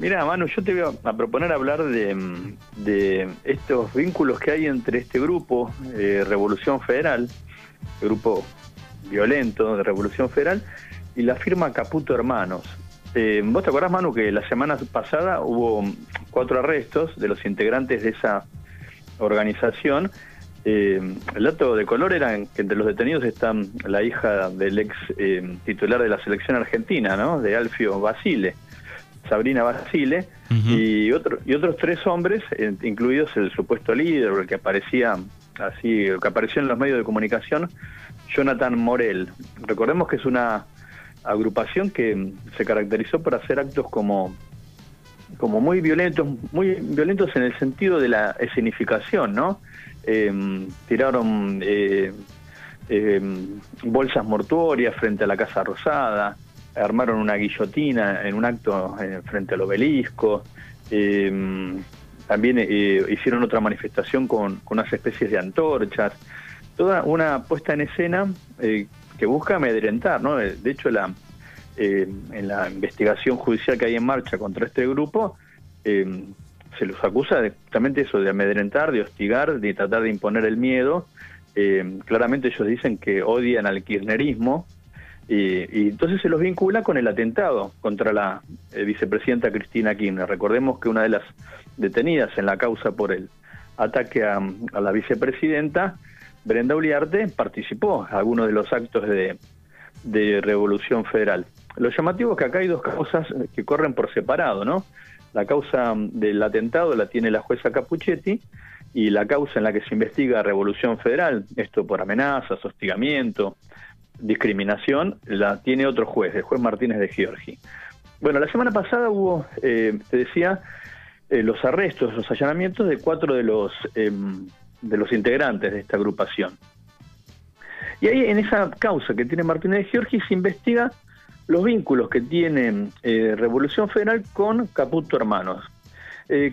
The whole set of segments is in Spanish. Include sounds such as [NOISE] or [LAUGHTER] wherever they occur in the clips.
Mira, Manu, yo te voy a, proponer hablar de, estos vínculos que hay entre este grupo, eh, Revolución Federal, grupo violento de Revolución Federal, y la firma Caputo Hermanos. Eh, ¿Vos te acordás, Manu, que la semana pasada hubo cuatro arrestos de los integrantes de esa organización? Eh, el dato de color era que entre los detenidos están la hija del ex titular de la selección argentina, ¿no? De Alfio Basile Sabrina Basile, y, otro, y otros tres hombres, eh, incluidos el supuesto líder, el que aparecía así, el que apareció en los medios de comunicación, Jonathan Morel. Recordemos que es una agrupación que se caracterizó por hacer actos como como muy violentos, muy violentos en el sentido de la escenificación, ¿no? Em, tiraron eh, em, bolsas mortuorias frente a la Casa Rosada, armaron una guillotina en un acto eh, frente al obelisco, eh, también eh, hicieron otra manifestación con, unas especies de antorchas, toda una puesta en escena que busca amedrentar, ¿no? De hecho, la, en la investigación judicial que hay en marcha contra este grupo, se los acusa de, justamente eso, de amedrentar, de hostigar, de tratar de imponer el miedo. claramente ellos dicen que odian al kirchnerismo, y, entonces se los vincula con el atentado contra la eh, vicepresidenta Cristina Kirchner. Recordemos que una de las detenidas en la causa por el ataque a, la vicepresidenta, Brenda Uliarte, participó en algunos de los actos de, de Revolución Federal. Lo llamativo es que acá hay dos causas que corren por separado, ¿no? La causa del atentado la tiene la jueza Capuchetti y la causa en la que se investiga Revolución Federal, esto por amenazas, hostigamiento, discriminación la tiene otro juez, el juez Martínez de Giorgi. Bueno, la semana pasada hubo, eh, te decía, eh, los arrestos, los allanamientos de cuatro de los, em, de los integrantes de esta agrupación. Y ahí en esa causa que tiene Martínez de Giorgi se investiga los vínculos que tiene eh, Revolución Federal con Caputo Hermanos.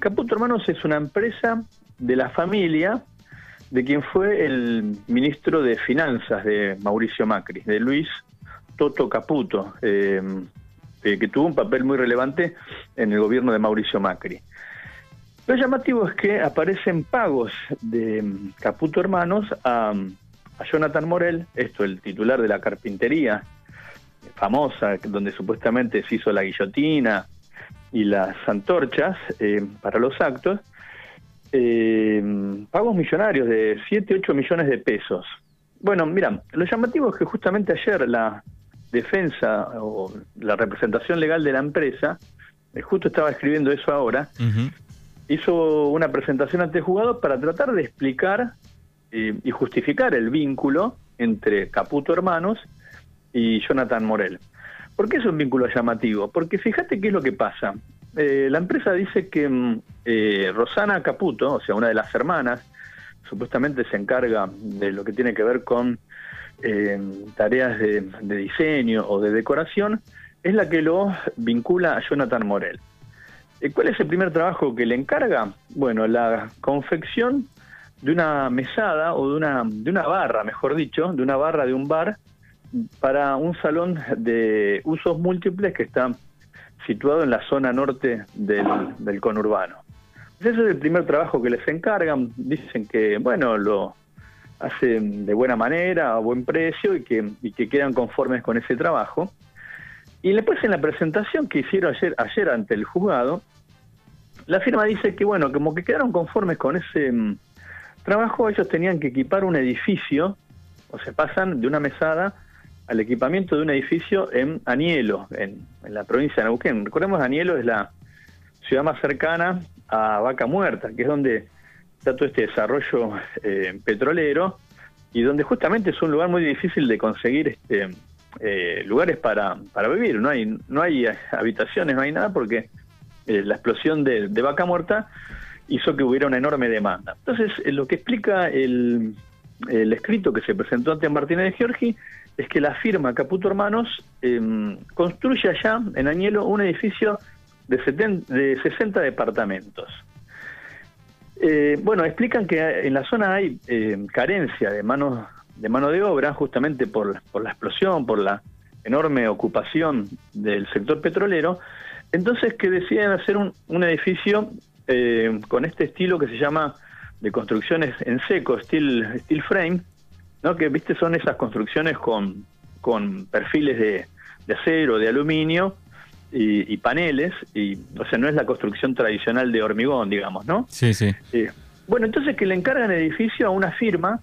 Caputo Hermanos es una empresa de la familia de quien fue el ministro de Finanzas de Mauricio Macri, de Luis Toto Caputo, eh, eh, que tuvo un papel muy relevante en el gobierno de Mauricio Macri. Lo llamativo es que aparecen pagos de Caputo Hermanos a, Jonathan Morel, esto el titular de la carpintería famosa, donde supuestamente se hizo la guillotina y las antorchas para los actos, eh, pagos millonarios de 7, 8 millones de pesos. Bueno, mira, lo llamativo es que justamente ayer la defensa o la representación legal de la empresa, eh, justo estaba escribiendo eso ahora, hizo una presentación ante el juzgado para tratar de explicar eh, y justificar el vínculo entre Caputo Hermanos y Jonathan Morel. ¿Por qué es un vínculo llamativo? Porque fíjate qué es lo que pasa. Eh, la empresa dice que mm, eh, Rosana Caputo, o sea, una de las hermanas, supuestamente se encarga de lo que tiene que ver con eh, tareas de, diseño o de decoración, es la que lo vincula a Jonathan Morel. ¿Cuál es el primer trabajo que le encarga? Bueno, la confección de una mesada o de una, de una barra, mejor dicho, de una barra de un bar para un salón de usos múltiples que está situado en la zona norte del, conurbano. Ese es el primer trabajo que les encargan. Dicen que, bueno, lo hacen de buena manera, a buen precio y que, quedan conformes con ese trabajo. Y después en la presentación que hicieron ayer, ayer ante el juzgado, la firma dice que, bueno, como que quedaron conformes con ese mm, trabajo, ellos tenían que equipar un edificio, o se pasan de una mesada al equipamiento de un edificio en Anielo, en, la provincia de Neuquén. Recordemos, Anielo es la ciudad más cercana a Vaca Muerta, que es donde está todo este desarrollo eh, petrolero y donde justamente es un lugar muy difícil de conseguir este, eh, lugares para, para vivir. No hay, no hay habitaciones, no hay nada porque eh, la explosión de, de, Vaca Muerta hizo que hubiera una enorme demanda. Entonces, lo que explica el, el escrito que se presentó ante Martínez de Giorgi es que la firma Caputo Hermanos em, construye allá en Añelo un edificio de, de 60 departamentos. Eh, bueno, explican que en la zona hay em, carencia de mano, de mano de obra justamente por, por la explosión, por la enorme ocupación del sector petrolero. Entonces que deciden hacer un, edificio eh, con este estilo que se llama de construcciones en seco, steel, steel frame, ¿no? que viste son esas construcciones con, con perfiles de, de acero, de aluminio y, paneles, y o sea, no es la construcción tradicional de hormigón, digamos, ¿no? Sí, sí. Eh, bueno, entonces que le encargan el edificio a una firma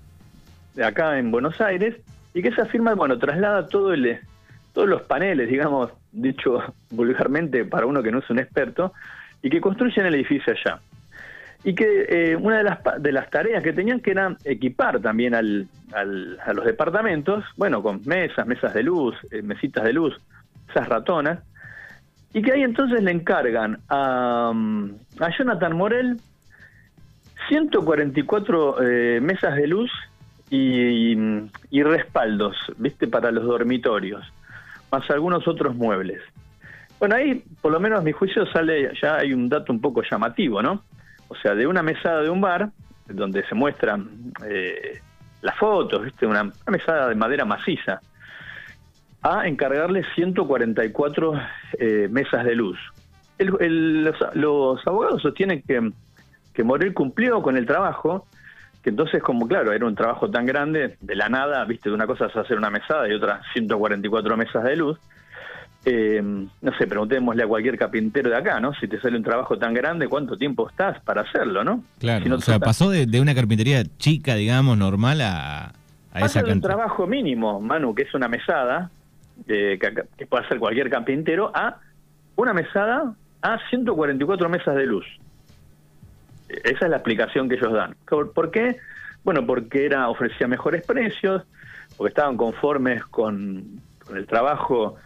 de acá en Buenos Aires y que esa firma, bueno, traslada todo el, todos los paneles, digamos, dicho [LAUGHS] vulgarmente para uno que no es un experto, y que construyen el edificio allá. Y que eh, una de las, de las tareas que tenían que era equipar también al, al, a los departamentos, bueno, con mesas, mesas de luz, eh, mesitas de luz, esas ratonas, y que ahí entonces le encargan a, a Jonathan Morel 144 eh, mesas de luz y, y, respaldos, ¿viste? Para los dormitorios, más algunos otros muebles. Bueno, ahí, por lo menos a mi juicio, sale, ya hay un dato un poco llamativo, ¿no? O sea, de una mesada de un bar, donde se muestran eh, las fotos, ¿viste? Una, mesada de madera maciza, a encargarle 144 eh, mesas de luz. los, abogados sostienen que, que Morel cumplió con el trabajo, que entonces como claro, era un trabajo tan grande, de la nada, viste, de una cosa es hacer una mesada y otra 144 mesas de luz. Eh, no sé, preguntémosle a cualquier carpintero de acá, ¿no? Si te sale un trabajo tan grande, ¿cuánto tiempo estás para hacerlo, no? Claro, o sea, pasó de, una carpintería chica, digamos, normal a, a esa cantidad. un trabajo mínimo, Manu, que es una mesada, que, que puede hacer cualquier carpintero, a una mesada a 144 mesas de luz. Esa es la explicación que ellos dan. ¿Por qué? Bueno, porque era ofrecía mejores precios, porque estaban conformes con, el trabajo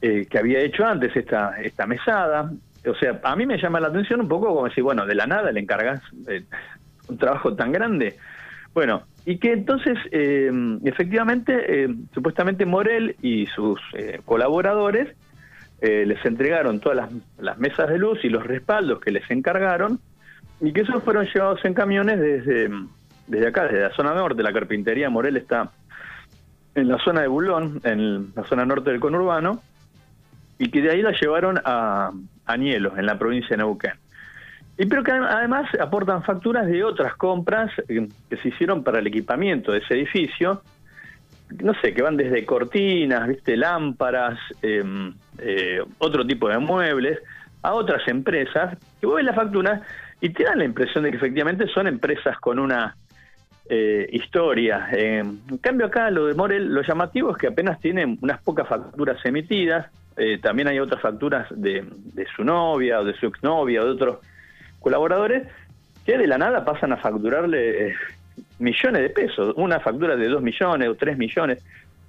eh, que había hecho antes esta, esta mesada. O sea, a mí me llama la atención un poco como decir, bueno, de la nada le encargas eh, un trabajo tan grande. Bueno, y que entonces, eh, efectivamente, supuestamente Morel y sus colaboradores les entregaron todas las, las mesas de luz y los respaldos que les encargaron y que esos fueron llevados en camiones desde, desde acá, desde la zona norte. La carpintería Morel está en la zona de Bulón, en la zona norte del conurbano, y que de ahí la llevaron a Anielos, en la provincia de Neuquén. Y pero que además aportan facturas de otras compras eh, que se hicieron para el equipamiento de ese edificio, no sé, que van desde cortinas, viste, lámparas, em, eh, otro tipo de muebles, a otras empresas, que vos ves la factura y te dan la impresión de que efectivamente son empresas con una eh, historia. Eh, en cambio acá lo de Morel, lo llamativo es que apenas tienen unas pocas facturas emitidas, eh, también hay otras facturas de, su novia o de su exnovia o de otros colaboradores que de la nada pasan a facturarle millones de pesos, una factura de dos millones o tres millones.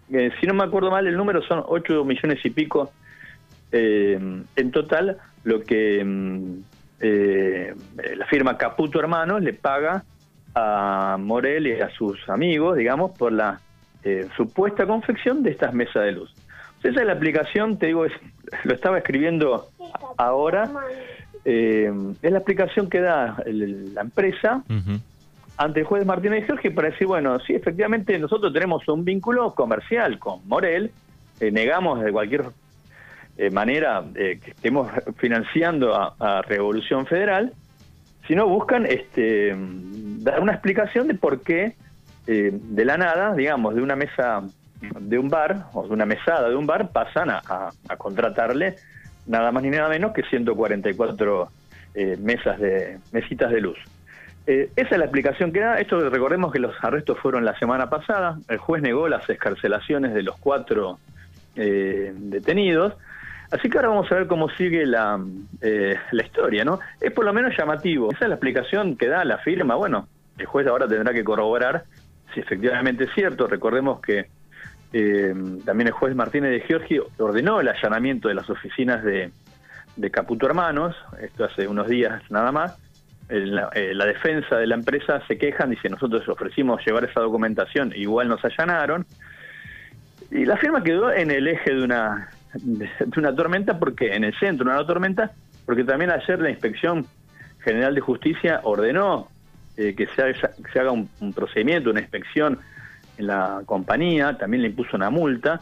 si no me acuerdo mal, el número son ocho millones y pico en total, lo que mm, eh, la firma Caputo Hermanos le paga a Morel y a sus amigos, digamos, por la eh, supuesta confección de estas mesas de luz. Esa es la aplicación, te digo, lo estaba escribiendo ahora, eh, es la aplicación que da la empresa. Ante el juez Martínez Jorge para decir, bueno, sí, efectivamente nosotros tenemos un vínculo comercial con Morel, negamos de cualquier eh, manera que estemos financiando a, Revolución Federal, sino buscan este, dar una explicación de por qué eh, de la nada, digamos, de una mesa de un bar o de una mesada de un bar pasan a, contratarle nada más ni nada menos que 144 eh, mesas de mesitas de luz. esa es la explicación que da. Esto recordemos que los arrestos fueron la semana pasada. El juez negó las escarcelaciones de los cuatro detenidos. Así que ahora vamos a ver cómo sigue la, eh, la historia, ¿no? Es por lo menos llamativo. Esa es la explicación que da la firma. Bueno, el juez ahora tendrá que corroborar si efectivamente es cierto. Recordemos que eh, también el juez Martínez de Giorgi ordenó el allanamiento de las oficinas de, Caputo Hermanos, esto hace unos días nada más. La, eh, la, defensa de la empresa se quejan, dice nosotros ofrecimos llevar esa documentación, igual nos allanaron. Y la firma quedó en el eje de una de, una tormenta, porque en el centro de una tormenta, porque también ayer la Inspección General de Justicia ordenó eh, que se haga, un, procedimiento, una inspección la compañía, también le impuso una multa,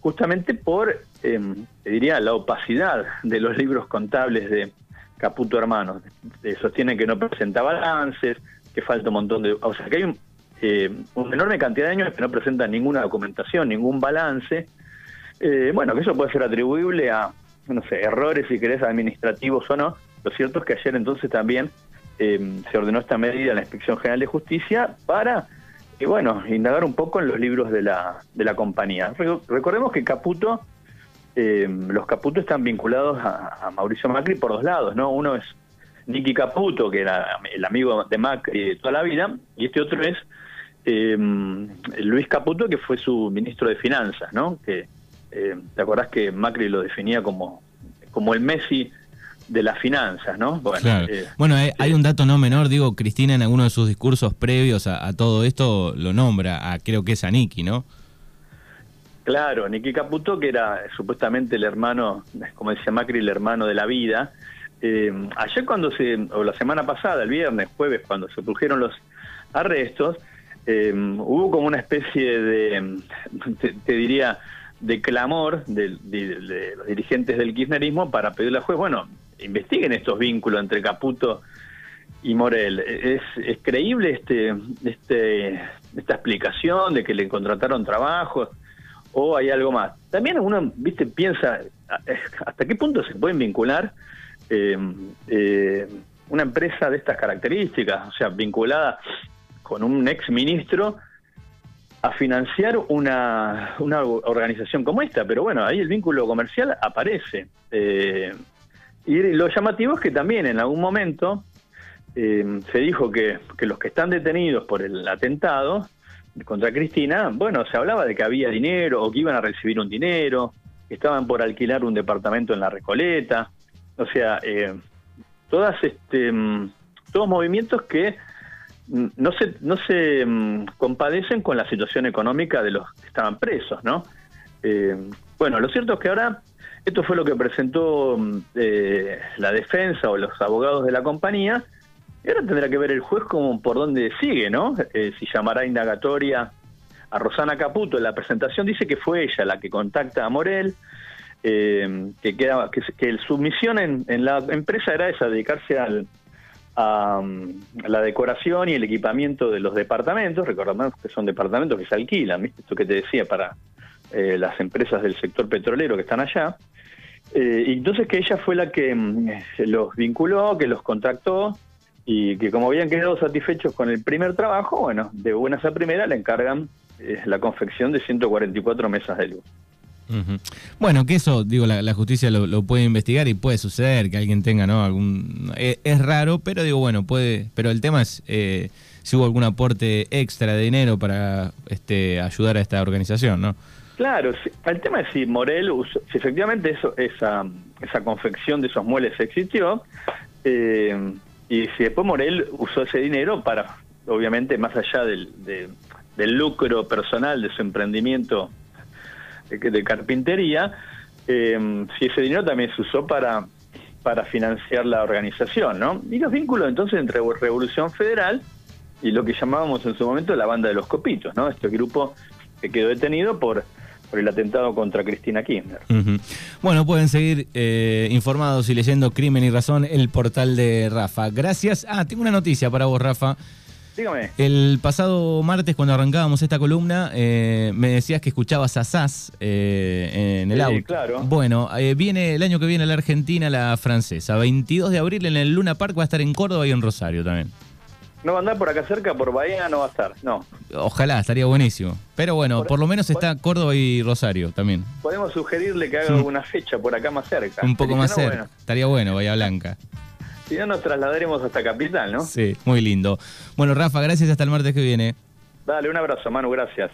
justamente por te diría, la opacidad de los libros contables de Caputo Hermanos. Eh, sostienen que no presenta balances, que falta un montón de... O sea, que hay un, eh, una enorme cantidad de años que no presentan ninguna documentación, ningún balance. Eh, bueno, que eso puede ser atribuible a, no sé, errores, si querés, administrativos o no. Lo cierto es que ayer entonces también em, se ordenó esta medida en la Inspección General de Justicia para, y bueno, indagar un poco en los libros de la, de la compañía. Recordemos que Caputo eh, los Caputo están vinculados a, Mauricio Macri por dos lados, ¿no? Uno es Nicky Caputo, que era el amigo de Macri de toda la vida, y este otro es eh, Luis Caputo, que fue su ministro de Finanzas, ¿no? Que eh, te acordás que Macri lo definía como, como el Messi de las finanzas, ¿no? Bueno, bueno hay, un dato no menor, digo, Cristina en alguno de sus discursos previos a, a todo esto lo nombra, a, creo que es a Nicky, ¿no? Claro, Nicky Caputo, que era supuestamente el hermano, como decía Macri, el hermano de la vida. Eh, ayer cuando se, o la semana pasada, el viernes, jueves, cuando se produjeron los arrestos, eh, hubo como una especie de, te, diría, de clamor de, los dirigentes del kirchnerismo para pedirle al juez, bueno, investiguen estos vínculos entre Caputo y Morel. ¿Es, creíble este, este, esta explicación de que le contrataron trabajos? o hay algo más. También uno, viste, piensa hasta qué punto se pueden vincular eh, eh, una empresa de estas características, o sea, vinculada con un ex ministro a financiar una, una organización como esta, pero bueno, ahí el vínculo comercial aparece. Eh, y lo llamativo es que también en algún momento se dijo que, que los que están detenidos por el atentado contra Cristina, bueno, se hablaba de que había dinero o que iban a recibir un dinero, estaban por alquilar un departamento en la Recoleta, o sea, eh, todas este, mm, todos movimientos que mm, no se, no se mm, compadecen con la situación económica de los que estaban presos, ¿no? Eh, bueno, lo cierto es que ahora esto fue lo que presentó eh, la defensa o los abogados de la compañía, y ahora tendrá que ver el juez como por dónde sigue, ¿no? Eh, si llamará indagatoria a Rosana Caputo. En la presentación dice que fue ella la que contacta a Morel, eh, que, queda, que, su misión en, la empresa era esa, dedicarse al, a, la decoración y el equipamiento de los departamentos. Recordamos que son departamentos que se alquilan, ¿viste? Esto que te decía para eh, las empresas del sector petrolero que están allá. Y entonces que ella fue la que mm, los vinculó, que los contactó y que como habían quedado satisfechos con el primer trabajo, bueno, de buenas a primera le encargan eh, la confección de 144 mesas de luz. Bueno, que eso, digo, la, justicia lo, puede investigar y puede suceder que alguien tenga, ¿no? Algún, eh, es, raro, pero digo, bueno, puede, pero el tema es eh, si hubo algún aporte extra de dinero para este, ayudar a esta organización, ¿no? Claro, el tema es si Morel, si efectivamente eso, esa, esa confección de esos muebles existió, eh, y si después Morel usó ese dinero para, obviamente, más allá del, del lucro personal de su emprendimiento de, carpintería, eh, si ese dinero también se usó para, para financiar la organización, ¿no? Y los vínculos entonces entre Revolución Federal y lo que llamábamos en su momento la banda de los copitos, ¿no? Este grupo que quedó detenido por por el atentado contra Cristina Kirchner. Bueno, pueden seguir eh, informados y leyendo Crimen y Razón, el portal de Rafa. Gracias. Ah, tengo una noticia para vos, Rafa. Dígame. El pasado martes, cuando arrancábamos esta columna, eh, me decías que escuchabas a SAS eh, en el sí, claro. Bueno, viene el año que viene la Argentina, la francesa. 22 de abril en el Luna Park va a estar en Córdoba y en Rosario también. No va a andar por acá cerca, por Bahía no va a estar, no. Ojalá, estaría buenísimo. Pero bueno, por, lo menos está Córdoba y Rosario también. Podemos sugerirle que haga alguna fecha por acá más cerca. Un poco más cerca. Estaría bueno, Bahía Blanca. Si no, nos trasladaremos hasta Capital, ¿no? Sí, muy lindo. Bueno, Rafa, gracias hasta el martes que viene. Dale, un abrazo, Manu, gracias.